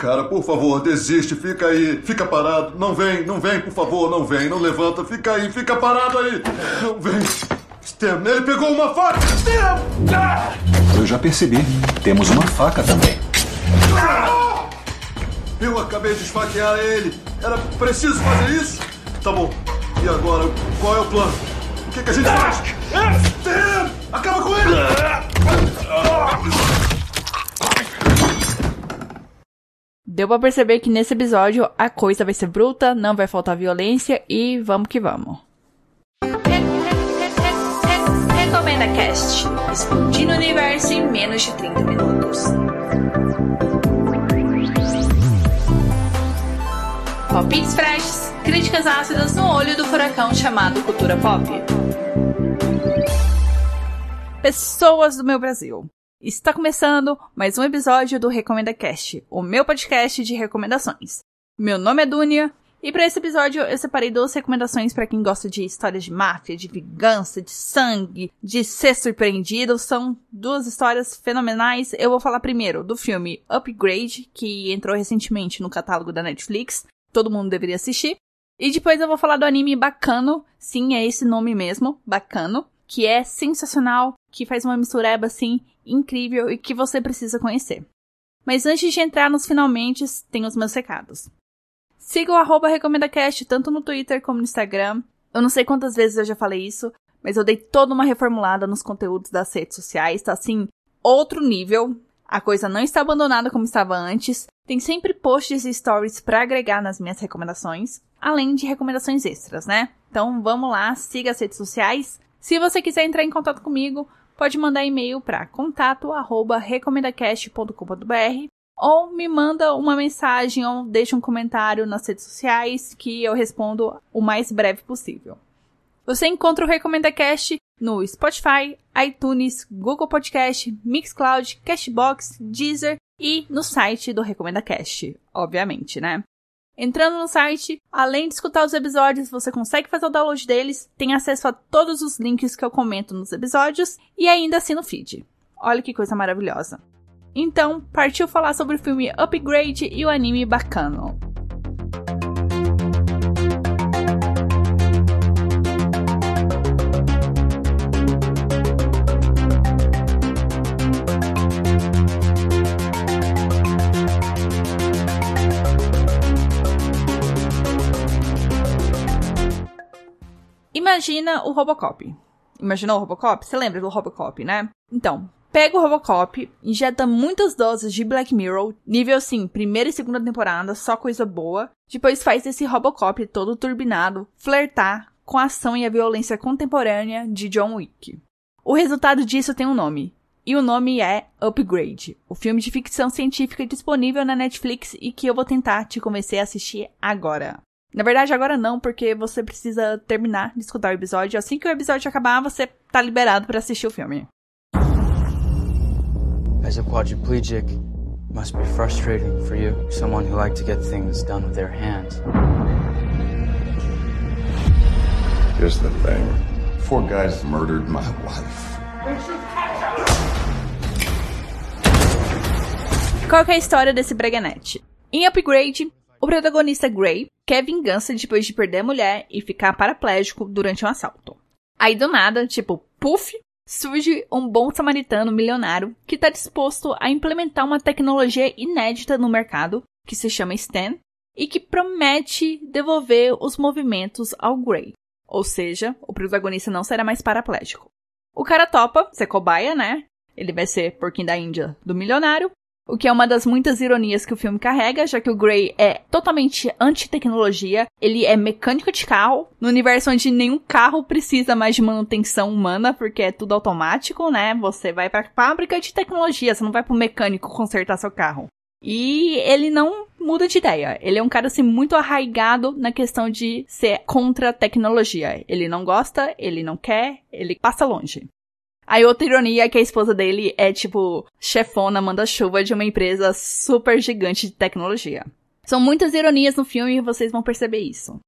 cara, por favor, desiste, fica aí, fica parado. Não vem, não vem, por favor, não vem, não levanta, fica aí, fica parado aí. Não vem. Stem, ele pegou uma faca! Stem! Ah! Eu já percebi. Temos uma faca também. Eu acabei de esfaquear ele. Era preciso fazer isso? Tá bom. E agora, qual é o plano? O que, que a gente faz? Stem! Acaba com ele! Deu pra perceber que nesse episódio a coisa vai ser bruta, não vai faltar violência e vamos que vamos. Recomenda Cast, explodindo o universo em menos de 30 minutos. Palpites freshes, críticas ácidas no olho do furacão chamado cultura pop. Pessoas do meu Brasil. Está começando mais um episódio do Recomenda Cast, o meu podcast de recomendações. Meu nome é Dunia e para esse episódio eu separei duas recomendações para quem gosta de histórias de máfia, de vingança, de sangue, de ser surpreendido. São duas histórias fenomenais. Eu vou falar primeiro do filme Upgrade, que entrou recentemente no catálogo da Netflix. Todo mundo deveria assistir. E depois eu vou falar do anime Bacano. Sim, é esse nome mesmo, Bacano que é sensacional, que faz uma mistureba assim incrível e que você precisa conhecer. Mas antes de entrar nos finalmente, tem os meus recados. Siga o arroba RecomendaCast tanto no Twitter como no Instagram. Eu não sei quantas vezes eu já falei isso, mas eu dei toda uma reformulada nos conteúdos das redes sociais, tá assim, outro nível. A coisa não está abandonada como estava antes. Tem sempre posts e stories para agregar nas minhas recomendações, além de recomendações extras, né? Então vamos lá, siga as redes sociais, se você quiser entrar em contato comigo, pode mandar e-mail para contato@recomendacast.com.br ou me manda uma mensagem ou deixa um comentário nas redes sociais que eu respondo o mais breve possível. Você encontra o RecomendaCast no Spotify, iTunes, Google Podcast, Mixcloud, Cashbox, Deezer e no site do RecomendaCast, obviamente, né? Entrando no site, além de escutar os episódios, você consegue fazer o download deles, tem acesso a todos os links que eu comento nos episódios e ainda assina o feed. Olha que coisa maravilhosa. Então, partiu falar sobre o filme Upgrade e o anime Bacano. Imagina o Robocop. Imaginou o Robocop? Você lembra do Robocop, né? Então, pega o Robocop, injeta muitas doses de Black Mirror, nível assim, primeira e segunda temporada, só coisa boa. Depois faz esse Robocop todo turbinado flertar com a ação e a violência contemporânea de John Wick. O resultado disso tem um nome. E o nome é Upgrade, o filme de ficção científica disponível na Netflix e que eu vou tentar te convencer a assistir agora. Na verdade, agora não, porque você precisa terminar de escutar o episódio. Assim que o episódio acabar, você tá liberado para assistir o filme. As a quadriplegic, must be frustrating for you, someone who liked to get things done with their hands. Here's the thing. Four guys murdered my wife. Qual é a história desse breganete? Em Upgrade, o protagonista Gray quer vingança depois de perder a mulher e ficar paraplégico durante um assalto. Aí do nada, tipo, puff, surge um bom samaritano milionário que está disposto a implementar uma tecnologia inédita no mercado, que se chama Stan, e que promete devolver os movimentos ao Gray. Ou seja, o protagonista não será mais paraplégico. O cara topa ser cobaia, né? Ele vai ser porquinho da Índia do milionário o que é uma das muitas ironias que o filme carrega, já que o Gray é totalmente anti-tecnologia, ele é mecânico de carro, no universo onde nenhum carro precisa mais de manutenção humana, porque é tudo automático, né? Você vai pra fábrica de tecnologia, você não vai pro mecânico consertar seu carro. E ele não muda de ideia. Ele é um cara assim muito arraigado na questão de ser contra a tecnologia. Ele não gosta, ele não quer, ele passa longe. Aí outra ironia é que a esposa dele é tipo chefona manda-chuva de uma empresa super gigante de tecnologia. São muitas ironias no filme e vocês vão perceber isso.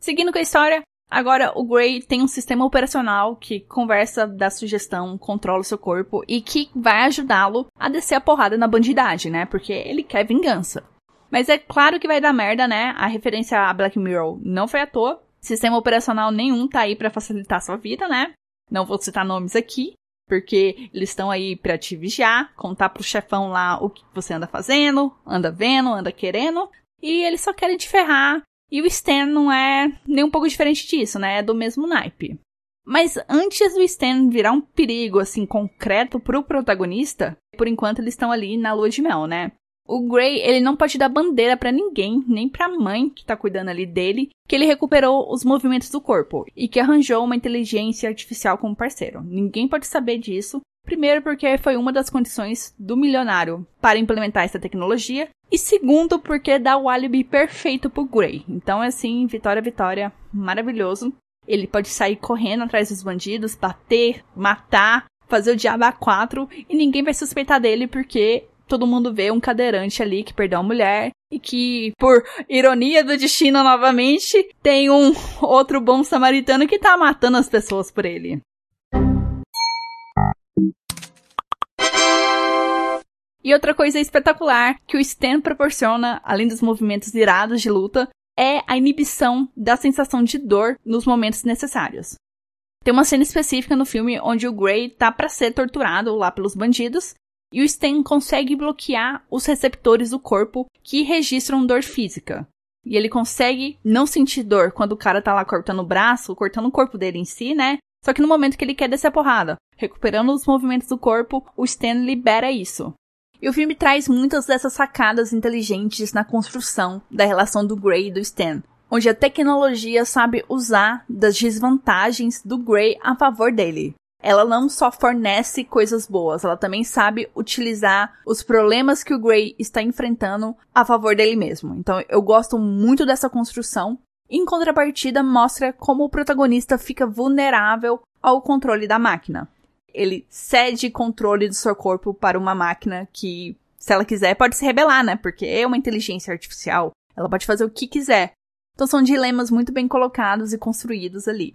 Seguindo com a história, agora o Gray tem um sistema operacional que conversa, dá sugestão, controla o seu corpo e que vai ajudá-lo a descer a porrada na bandidagem, né? Porque ele quer vingança. Mas é claro que vai dar merda, né? A referência a Black Mirror não foi à toa. Sistema operacional nenhum tá aí para facilitar a sua vida, né? Não vou citar nomes aqui, porque eles estão aí para te vigiar, contar pro chefão lá o que você anda fazendo, anda vendo, anda querendo, e eles só querem te ferrar. E o Stan não é nem um pouco diferente disso, né? É do mesmo naipe. Mas antes do Stan virar um perigo assim concreto pro protagonista, por enquanto eles estão ali na lua de mel, né? O Gray, ele não pode dar bandeira para ninguém, nem pra mãe que tá cuidando ali dele, que ele recuperou os movimentos do corpo e que arranjou uma inteligência artificial como parceiro. Ninguém pode saber disso. Primeiro, porque foi uma das condições do milionário para implementar essa tecnologia. E segundo, porque dá o álibi perfeito pro Gray. Então, é assim, vitória, vitória, maravilhoso. Ele pode sair correndo atrás dos bandidos, bater, matar, fazer o diabo a quatro e ninguém vai suspeitar dele porque todo mundo vê um cadeirante ali que perdeu a mulher e que, por ironia do destino novamente, tem um outro bom samaritano que tá matando as pessoas por ele. E outra coisa espetacular que o Stan proporciona, além dos movimentos irados de luta, é a inibição da sensação de dor nos momentos necessários. Tem uma cena específica no filme onde o Gray tá para ser torturado lá pelos bandidos e o Stan consegue bloquear os receptores do corpo que registram dor física. E ele consegue não sentir dor quando o cara tá lá cortando o braço, cortando o corpo dele em si, né? Só que no momento que ele quer descer a porrada, recuperando os movimentos do corpo, o Stan libera isso. E o filme traz muitas dessas sacadas inteligentes na construção da relação do Grey e do Stan, onde a tecnologia sabe usar das desvantagens do Grey a favor dele ela não só fornece coisas boas, ela também sabe utilizar os problemas que o Gray está enfrentando a favor dele mesmo. Então eu gosto muito dessa construção. Em contrapartida, mostra como o protagonista fica vulnerável ao controle da máquina. Ele cede controle do seu corpo para uma máquina que, se ela quiser, pode se rebelar, né? Porque é uma inteligência artificial. Ela pode fazer o que quiser. Então são dilemas muito bem colocados e construídos ali.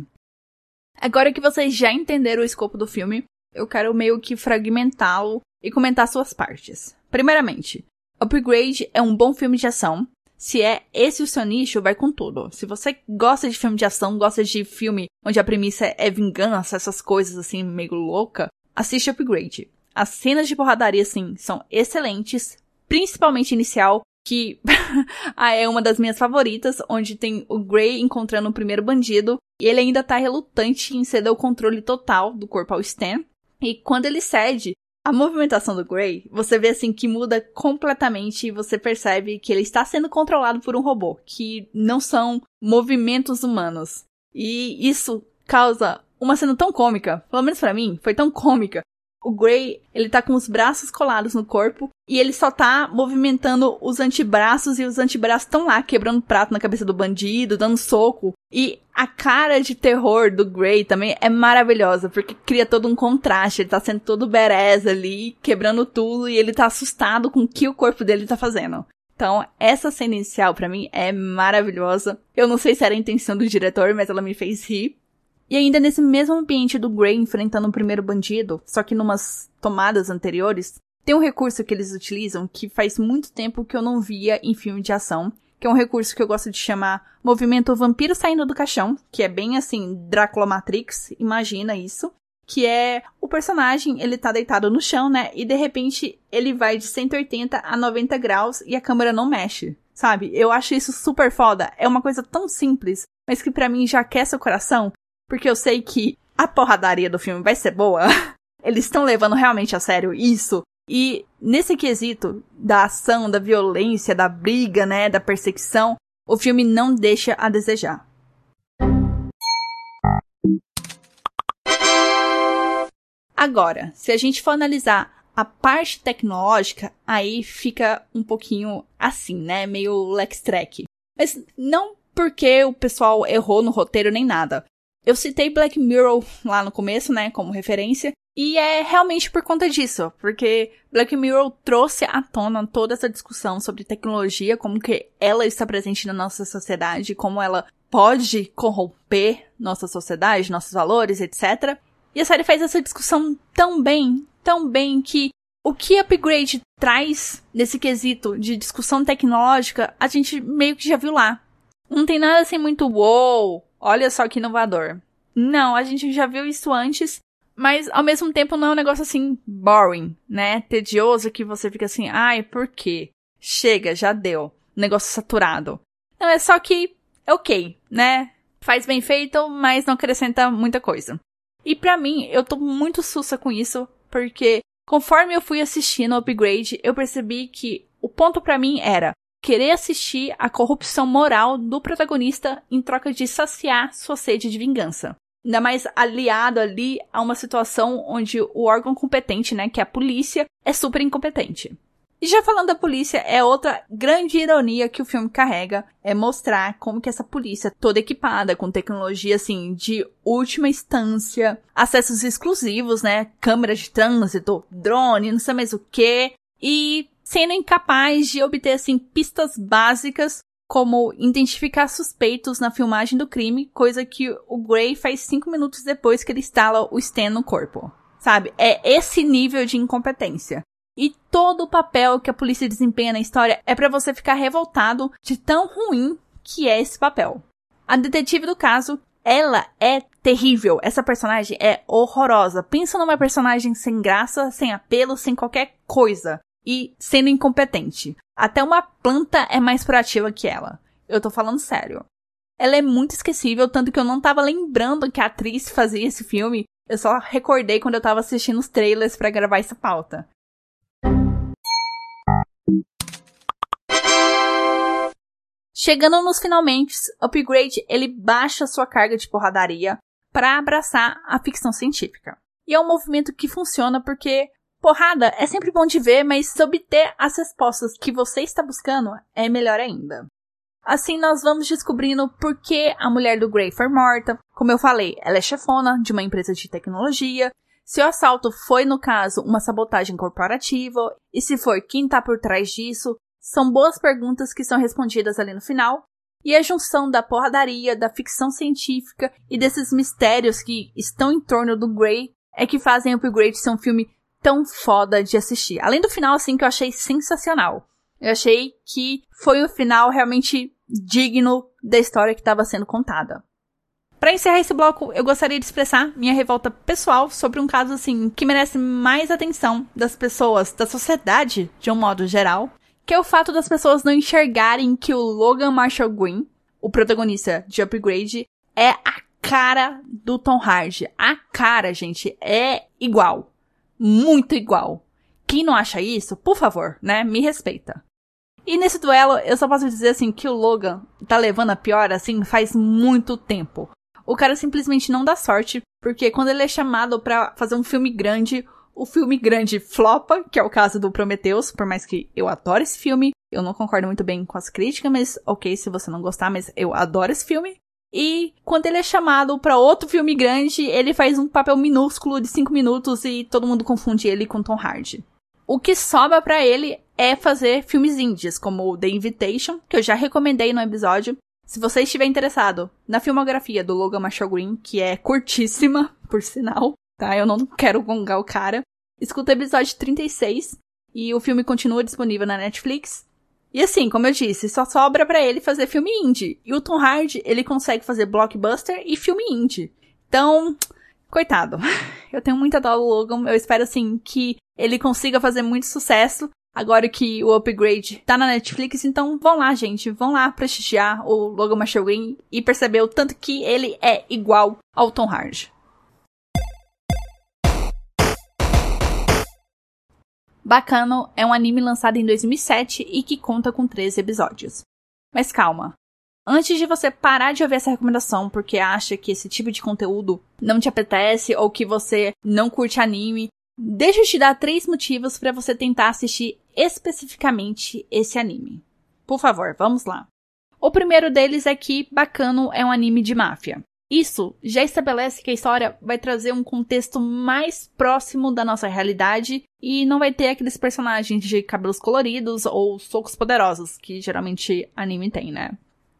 Agora que vocês já entenderam o escopo do filme, eu quero meio que fragmentá-lo e comentar suas partes. Primeiramente, Upgrade é um bom filme de ação. Se é esse o seu nicho, vai com tudo. Se você gosta de filme de ação, gosta de filme onde a premissa é vingança, essas coisas assim meio louca, assiste Upgrade. As cenas de porradaria, assim, são excelentes, principalmente inicial, que ah, é uma das minhas favoritas, onde tem o Gray encontrando o primeiro bandido, e ele ainda tá relutante em ceder o controle total do corpo ao Stan. E quando ele cede, a movimentação do Gray, você vê assim que muda completamente e você percebe que ele está sendo controlado por um robô, que não são movimentos humanos. E isso causa uma cena tão cômica, pelo menos para mim, foi tão cômica, o Gray, ele tá com os braços colados no corpo e ele só tá movimentando os antebraços e os antebraços estão lá quebrando prato na cabeça do bandido, dando soco. E a cara de terror do Gray também é maravilhosa, porque cria todo um contraste. Ele tá sendo todo berez ali, quebrando tudo e ele tá assustado com o que o corpo dele tá fazendo. Então, essa cena inicial para mim é maravilhosa. Eu não sei se era a intenção do diretor, mas ela me fez rir. E ainda nesse mesmo ambiente do Grey enfrentando o primeiro bandido, só que numas tomadas anteriores, tem um recurso que eles utilizam que faz muito tempo que eu não via em filme de ação, que é um recurso que eu gosto de chamar movimento vampiro saindo do caixão, que é bem assim, Drácula Matrix, imagina isso. Que é o personagem, ele tá deitado no chão, né? E de repente ele vai de 180 a 90 graus e a câmera não mexe, sabe? Eu acho isso super foda. É uma coisa tão simples, mas que para mim já aquece o coração, porque eu sei que a porradaria do filme vai ser boa. Eles estão levando realmente a sério isso. E nesse quesito da ação, da violência, da briga, né, da perseguição, o filme não deixa a desejar. Agora, se a gente for analisar a parte tecnológica, aí fica um pouquinho assim, né? Meio Lex Track. Mas não porque o pessoal errou no roteiro nem nada. Eu citei Black Mirror lá no começo, né, como referência, e é realmente por conta disso, porque Black Mirror trouxe à tona toda essa discussão sobre tecnologia, como que ela está presente na nossa sociedade, como ela pode corromper nossa sociedade, nossos valores, etc. E a série faz essa discussão tão bem, tão bem que o que Upgrade traz nesse quesito de discussão tecnológica, a gente meio que já viu lá. Não tem nada assim muito wow, olha só que inovador. Não, a gente já viu isso antes, mas ao mesmo tempo não é um negócio assim boring, né? Tedioso que você fica assim, ai, por quê? Chega, já deu. Negócio saturado. Não, é só que é ok, né? Faz bem feito, mas não acrescenta muita coisa. E para mim, eu tô muito sussa com isso, porque conforme eu fui assistindo o Upgrade, eu percebi que o ponto para mim era querer assistir a corrupção moral do protagonista em troca de saciar sua sede de vingança. Ainda mais aliado ali a uma situação onde o órgão competente, né, que é a polícia, é super incompetente. E já falando da polícia, é outra grande ironia que o filme carrega, é mostrar como que essa polícia toda equipada com tecnologia assim de última instância, acessos exclusivos, né, câmeras de trânsito, drone, não sei mais o que, e sendo incapaz de obter assim pistas básicas como identificar suspeitos na filmagem do crime, coisa que o Gray faz cinco minutos depois que ele instala o Stan no corpo. Sabe? É esse nível de incompetência. E todo o papel que a polícia desempenha na história é para você ficar revoltado de tão ruim que é esse papel. A detetive do caso, ela é terrível. Essa personagem é horrorosa. Pensa numa personagem sem graça, sem apelo, sem qualquer coisa. E sendo incompetente. Até uma planta é mais proativa que ela. Eu tô falando sério. Ela é muito esquecível, tanto que eu não tava lembrando que a atriz fazia esse filme. Eu só recordei quando eu tava assistindo os trailers para gravar essa pauta. Chegando nos finalmente, Upgrade ele baixa sua carga de porradaria para abraçar a ficção científica. E é um movimento que funciona porque porrada é sempre bom de ver, mas obter as respostas que você está buscando é melhor ainda. Assim nós vamos descobrindo por que a mulher do Grey foi morta. Como eu falei, ela é chefona de uma empresa de tecnologia. Se o assalto foi, no caso, uma sabotagem corporativa, e se for quem está por trás disso, são boas perguntas que são respondidas ali no final. E a junção da porradaria, da ficção científica e desses mistérios que estão em torno do Grey é que fazem o Upgrade ser um filme tão foda de assistir. Além do final, assim, que eu achei sensacional. Eu achei que foi um final realmente digno da história que estava sendo contada. Para encerrar esse bloco, eu gostaria de expressar minha revolta pessoal sobre um caso assim que merece mais atenção das pessoas, da sociedade de um modo geral, que é o fato das pessoas não enxergarem que o Logan Marshall Green, o protagonista de Upgrade, é a cara do Tom Hardy. A cara, gente, é igual. Muito igual. Quem não acha isso, por favor, né, me respeita. E nesse duelo, eu só posso dizer assim que o Logan tá levando a pior assim faz muito tempo. O cara simplesmente não dá sorte, porque quando ele é chamado para fazer um filme grande, o filme grande flopa, que é o caso do Prometheus, por mais que eu adore esse filme. Eu não concordo muito bem com as críticas, mas ok se você não gostar, mas eu adoro esse filme. E quando ele é chamado para outro filme grande, ele faz um papel minúsculo de 5 minutos e todo mundo confunde ele com Tom Hardy. O que sobra para ele é fazer filmes indies, como The Invitation, que eu já recomendei no episódio. Se você estiver interessado na filmografia do Logan Marshall Green, que é curtíssima, por sinal, tá? Eu não quero gongar o cara. Escuta o episódio 36 e o filme continua disponível na Netflix. E assim, como eu disse, só sobra para ele fazer filme indie. E o Tom Hardy, ele consegue fazer blockbuster e filme indie. Então, coitado. Eu tenho muita dó do Logan. Eu espero assim que ele consiga fazer muito sucesso agora que o Upgrade tá na Netflix, então vão lá, gente, vão lá prestigiar o Logan Marshall Green e perceber o tanto que ele é igual ao Tom Hardy. Bacano é um anime lançado em 2007 e que conta com 13 episódios. Mas calma. Antes de você parar de ouvir essa recomendação porque acha que esse tipo de conteúdo não te apetece ou que você não curte anime, deixa eu te dar três motivos para você tentar assistir especificamente esse anime. Por favor, vamos lá. O primeiro deles é que Bacano é um anime de máfia. Isso já estabelece que a história vai trazer um contexto mais próximo da nossa realidade e não vai ter aqueles personagens de cabelos coloridos ou socos poderosos que geralmente anime tem, né?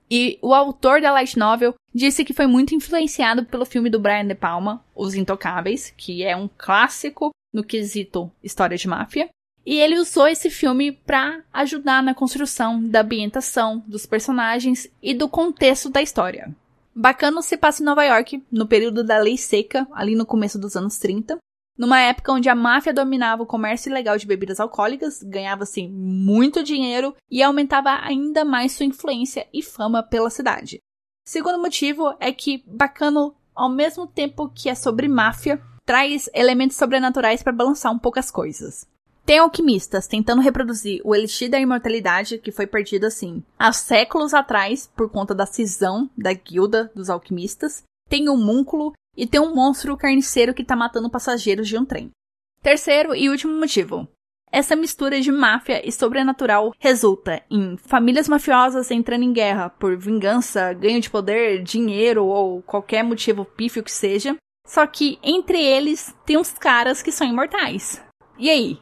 E o autor da light novel disse que foi muito influenciado pelo filme do Brian De Palma, Os Intocáveis, que é um clássico no quesito história de máfia. E ele usou esse filme para ajudar na construção da ambientação, dos personagens e do contexto da história. Bacano se passa em Nova York, no período da Lei Seca, ali no começo dos anos 30, numa época onde a máfia dominava o comércio ilegal de bebidas alcoólicas, ganhava-se muito dinheiro e aumentava ainda mais sua influência e fama pela cidade. Segundo motivo é que Bacano, ao mesmo tempo que é sobre máfia, traz elementos sobrenaturais para balançar um pouco as coisas. Tem alquimistas tentando reproduzir o elixir da imortalidade, que foi perdido assim há séculos atrás por conta da cisão da guilda dos alquimistas. Tem um múnculo e tem um monstro carniceiro que tá matando passageiros de um trem. Terceiro e último motivo. Essa mistura de máfia e sobrenatural resulta em famílias mafiosas entrando em guerra por vingança, ganho de poder, dinheiro ou qualquer motivo pífio que seja. Só que entre eles tem uns caras que são imortais. E aí,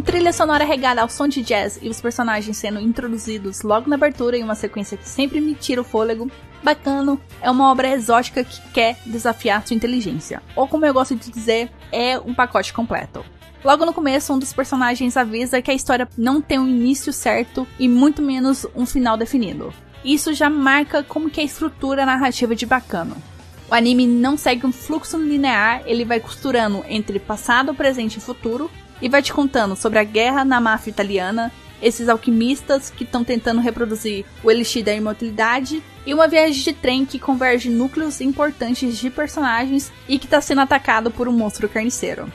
trilha sonora regada ao som de jazz e os personagens sendo introduzidos logo na abertura em uma sequência que sempre me tira o fôlego, Bacano é uma obra exótica que quer desafiar sua inteligência, ou como eu gosto de dizer, é um pacote completo. Logo no começo, um dos personagens avisa que a história não tem um início certo e muito menos um final definido. Isso já marca como que é a estrutura narrativa de Bacano. O anime não segue um fluxo linear, ele vai costurando entre passado, presente e futuro, e vai te contando sobre a guerra na máfia italiana, esses alquimistas que estão tentando reproduzir o elixir da imortalidade e uma viagem de trem que converge núcleos importantes de personagens e que está sendo atacado por um monstro carniceiro.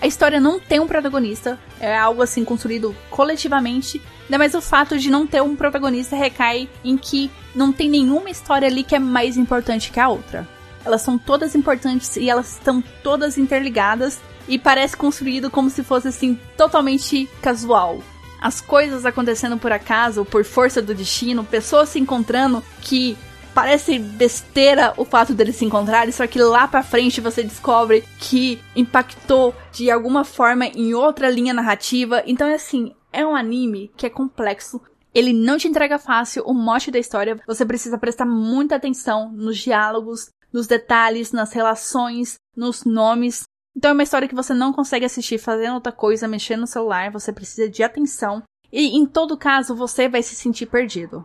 A história não tem um protagonista, é algo assim construído coletivamente, ainda mais o fato de não ter um protagonista recai em que não tem nenhuma história ali que é mais importante que a outra. Elas são todas importantes e elas estão todas interligadas e parece construído como se fosse assim totalmente casual. As coisas acontecendo por acaso, por força do destino, pessoas se encontrando que parece besteira o fato deles se encontrarem, só que lá pra frente você descobre que impactou de alguma forma em outra linha narrativa. Então é assim, é um anime que é complexo. Ele não te entrega fácil o mote da história. Você precisa prestar muita atenção nos diálogos, nos detalhes, nas relações, nos nomes. Então é uma história que você não consegue assistir fazendo outra coisa, mexendo no celular, você precisa de atenção. E em todo caso, você vai se sentir perdido.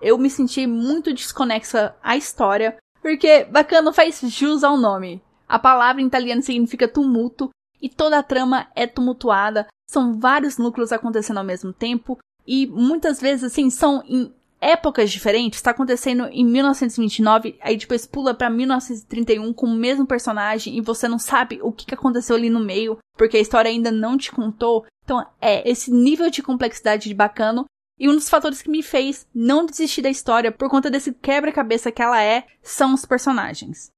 Eu me senti muito desconexa à história, porque bacana faz jus ao nome. A palavra em italiano significa tumulto, e toda a trama é tumultuada, são vários núcleos acontecendo ao mesmo tempo, e muitas vezes, assim, são em épocas diferentes, está acontecendo em 1929, aí depois pula para 1931 com o mesmo personagem e você não sabe o que aconteceu ali no meio, porque a história ainda não te contou. Então é esse nível de complexidade de bacano e um dos fatores que me fez não desistir da história por conta desse quebra-cabeça que ela é, são os personagens.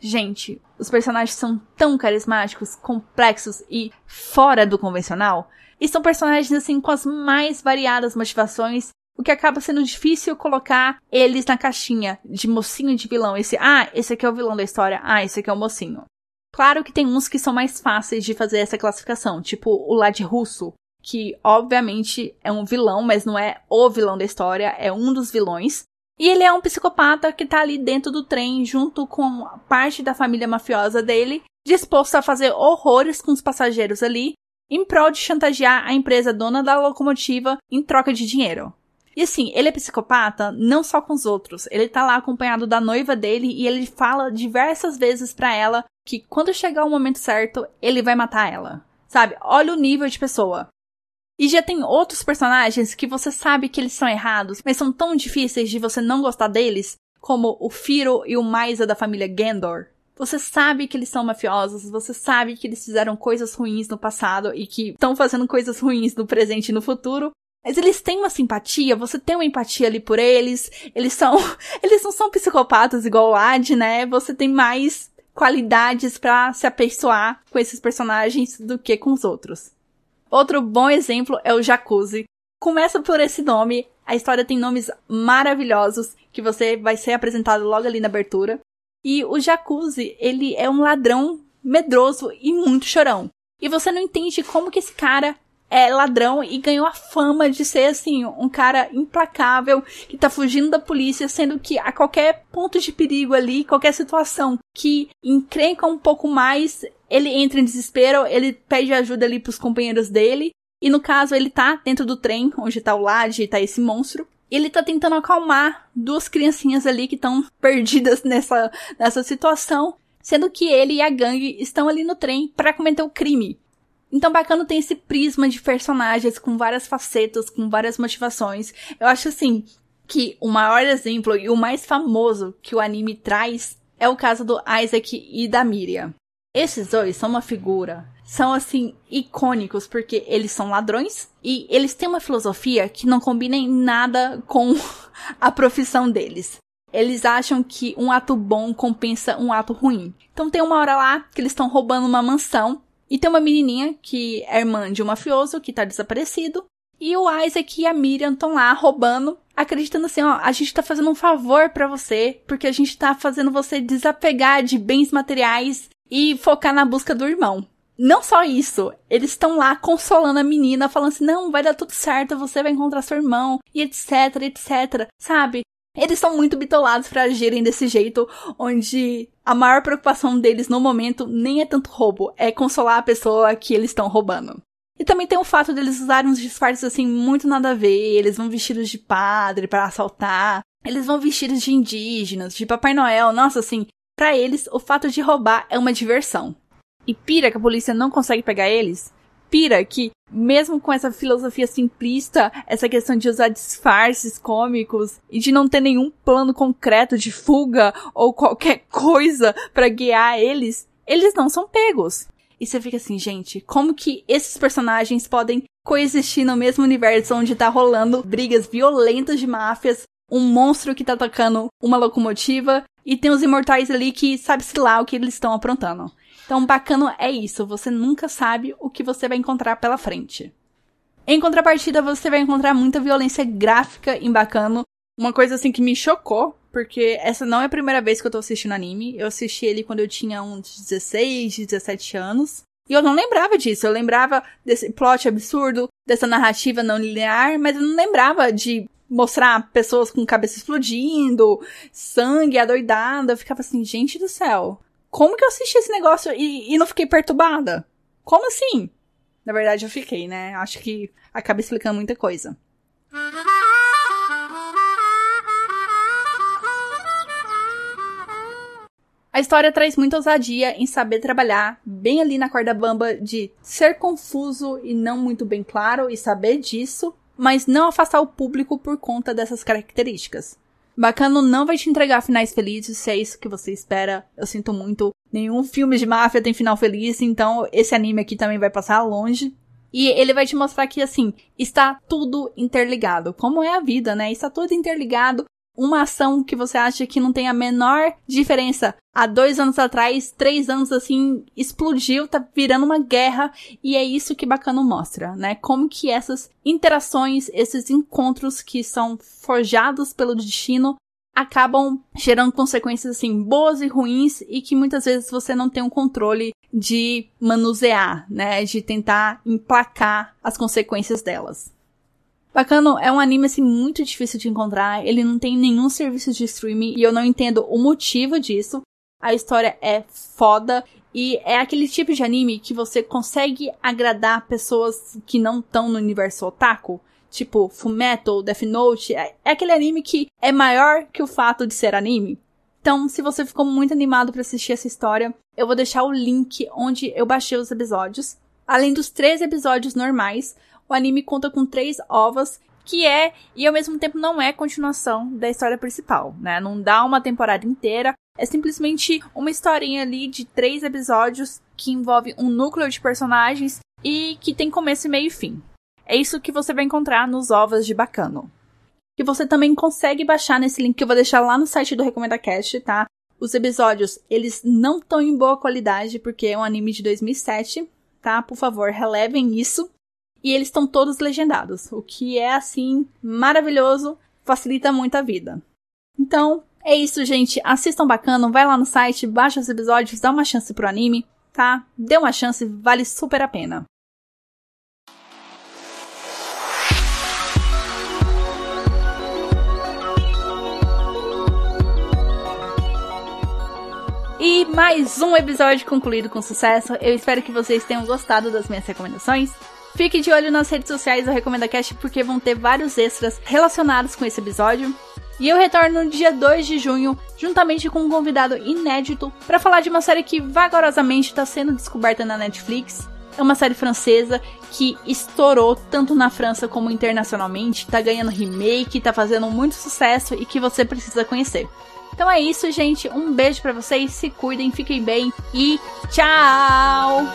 Gente, os personagens são tão carismáticos, complexos e fora do convencional. E são personagens assim com as mais variadas motivações o que acaba sendo difícil colocar eles na caixinha de mocinho de vilão. Esse, ah, esse aqui é o vilão da história, ah, esse aqui é o mocinho. Claro que tem uns que são mais fáceis de fazer essa classificação, tipo o Lad Russo, que obviamente é um vilão, mas não é o vilão da história, é um dos vilões. E ele é um psicopata que tá ali dentro do trem, junto com parte da família mafiosa dele, disposto a fazer horrores com os passageiros ali, em prol de chantagear a empresa dona da locomotiva em troca de dinheiro. E assim, ele é psicopata não só com os outros. Ele tá lá acompanhado da noiva dele e ele fala diversas vezes para ela que quando chegar o momento certo, ele vai matar ela. Sabe? Olha o nível de pessoa. E já tem outros personagens que você sabe que eles são errados, mas são tão difíceis de você não gostar deles, como o Firo e o Maisa da família Gendor. Você sabe que eles são mafiosos, você sabe que eles fizeram coisas ruins no passado e que estão fazendo coisas ruins no presente e no futuro, mas eles têm uma simpatia, você tem uma empatia ali por eles. Eles são. Eles não são psicopatas igual o Ad, né? Você tem mais qualidades para se apessoar com esses personagens do que com os outros. Outro bom exemplo é o Jacuzzi. Começa por esse nome, a história tem nomes maravilhosos que você vai ser apresentado logo ali na abertura. E o Jacuzzi, ele é um ladrão medroso e muito chorão. E você não entende como que esse cara é ladrão e ganhou a fama de ser, assim, um cara implacável que tá fugindo da polícia, sendo que a qualquer ponto de perigo ali, qualquer situação que encrenca um pouco mais, ele entra em desespero, ele pede ajuda ali pros companheiros dele. E no caso, ele tá dentro do trem, onde tá o Lade e tá esse monstro. Ele tá tentando acalmar duas criancinhas ali que estão perdidas nessa, nessa situação, sendo que ele e a gangue estão ali no trem para cometer o crime. Então, Bacano tem esse prisma de personagens com várias facetas, com várias motivações. Eu acho assim que o maior exemplo e o mais famoso que o anime traz é o caso do Isaac e da Miriam. Esses dois são uma figura, são assim icônicos porque eles são ladrões e eles têm uma filosofia que não combina em nada com a profissão deles. Eles acham que um ato bom compensa um ato ruim. Então tem uma hora lá que eles estão roubando uma mansão e tem uma menininha que é irmã de um mafioso que tá desaparecido. E o Isaac e a Miriam estão lá roubando, acreditando assim, ó, a gente tá fazendo um favor para você, porque a gente tá fazendo você desapegar de bens materiais e focar na busca do irmão. Não só isso, eles estão lá consolando a menina, falando assim: não, vai dar tudo certo, você vai encontrar seu irmão, e etc, etc, sabe? Eles são muito bitolados para agirem desse jeito, onde a maior preocupação deles no momento nem é tanto roubo, é consolar a pessoa que eles estão roubando. E também tem o fato deles usarem uns disfarces assim muito nada a ver, eles vão vestidos de padre para assaltar, eles vão vestidos de indígenas, de Papai Noel, nossa assim, para eles o fato de roubar é uma diversão. E pira que a polícia não consegue pegar eles, pira que, mesmo com essa filosofia simplista, essa questão de usar disfarces cômicos e de não ter nenhum plano concreto de fuga ou qualquer coisa para guiar eles, eles não são pegos. E você fica assim, gente, como que esses personagens podem coexistir no mesmo universo onde tá rolando brigas violentas de máfias, um monstro que tá atacando uma locomotiva e tem os imortais ali que sabe-se lá o que eles estão aprontando. Então, bacana é isso, você nunca sabe o que você vai encontrar pela frente. Em contrapartida, você vai encontrar muita violência gráfica em Bacano. Uma coisa assim que me chocou, porque essa não é a primeira vez que eu tô assistindo anime. Eu assisti ele quando eu tinha uns 16, 17 anos. E eu não lembrava disso. Eu lembrava desse plot absurdo, dessa narrativa não linear, mas eu não lembrava de mostrar pessoas com cabeça explodindo, sangue adoidado. Eu ficava assim, gente do céu como que eu assisti esse negócio e, e não fiquei perturbada? Como assim? Na verdade, eu fiquei, né? Acho que acaba explicando muita coisa. A história traz muita ousadia em saber trabalhar bem ali na corda bamba de ser confuso e não muito bem claro e saber disso, mas não afastar o público por conta dessas características. Bacano não vai te entregar finais felizes, se é isso que você espera. Eu sinto muito. Nenhum filme de máfia tem final feliz, então esse anime aqui também vai passar longe. E ele vai te mostrar que, assim, está tudo interligado. Como é a vida, né? Está tudo interligado uma ação que você acha que não tem a menor diferença. Há dois anos atrás, três anos assim, explodiu, tá virando uma guerra, e é isso que Bacano mostra, né? Como que essas interações, esses encontros que são forjados pelo destino, acabam gerando consequências assim boas e ruins e que muitas vezes você não tem um controle de manusear, né, de tentar emplacar as consequências delas. Bacano é um anime assim muito difícil de encontrar, ele não tem nenhum serviço de streaming e eu não entendo o motivo disso. A história é foda e é aquele tipo de anime que você consegue agradar pessoas que não estão no universo otaku, tipo Fullmetal, Death Note, é, é aquele anime que é maior que o fato de ser anime. Então, se você ficou muito animado para assistir essa história, eu vou deixar o link onde eu baixei os episódios. Além dos três episódios normais, o anime conta com três ovas, que é e ao mesmo tempo não é continuação da história principal, né? Não dá uma temporada inteira, é simplesmente uma historinha ali de três episódios que envolve um núcleo de personagens e que tem começo, meio e fim. É isso que você vai encontrar nos ovas de Bacano. Que você também consegue baixar nesse link que eu vou deixar lá no site do RecomendaCast, tá? Os episódios, eles não estão em boa qualidade porque é um anime de 2007, tá? Por favor, relevem isso e eles estão todos legendados, o que é assim maravilhoso, facilita muito a vida. Então, é isso, gente. Assistam bacana, vai lá no site, baixa os episódios, dá uma chance pro anime, tá? Dê uma chance, vale super a pena. E mais um episódio concluído com sucesso. Eu espero que vocês tenham gostado das minhas recomendações. Fique de olho nas redes sociais do Recomenda Cast porque vão ter vários extras relacionados com esse episódio. E eu retorno no dia 2 de junho, juntamente com um convidado inédito, para falar de uma série que vagarosamente está sendo descoberta na Netflix. É uma série francesa que estourou tanto na França como internacionalmente, tá ganhando remake, tá fazendo muito sucesso e que você precisa conhecer. Então é isso, gente. Um beijo para vocês, se cuidem, fiquem bem e tchau!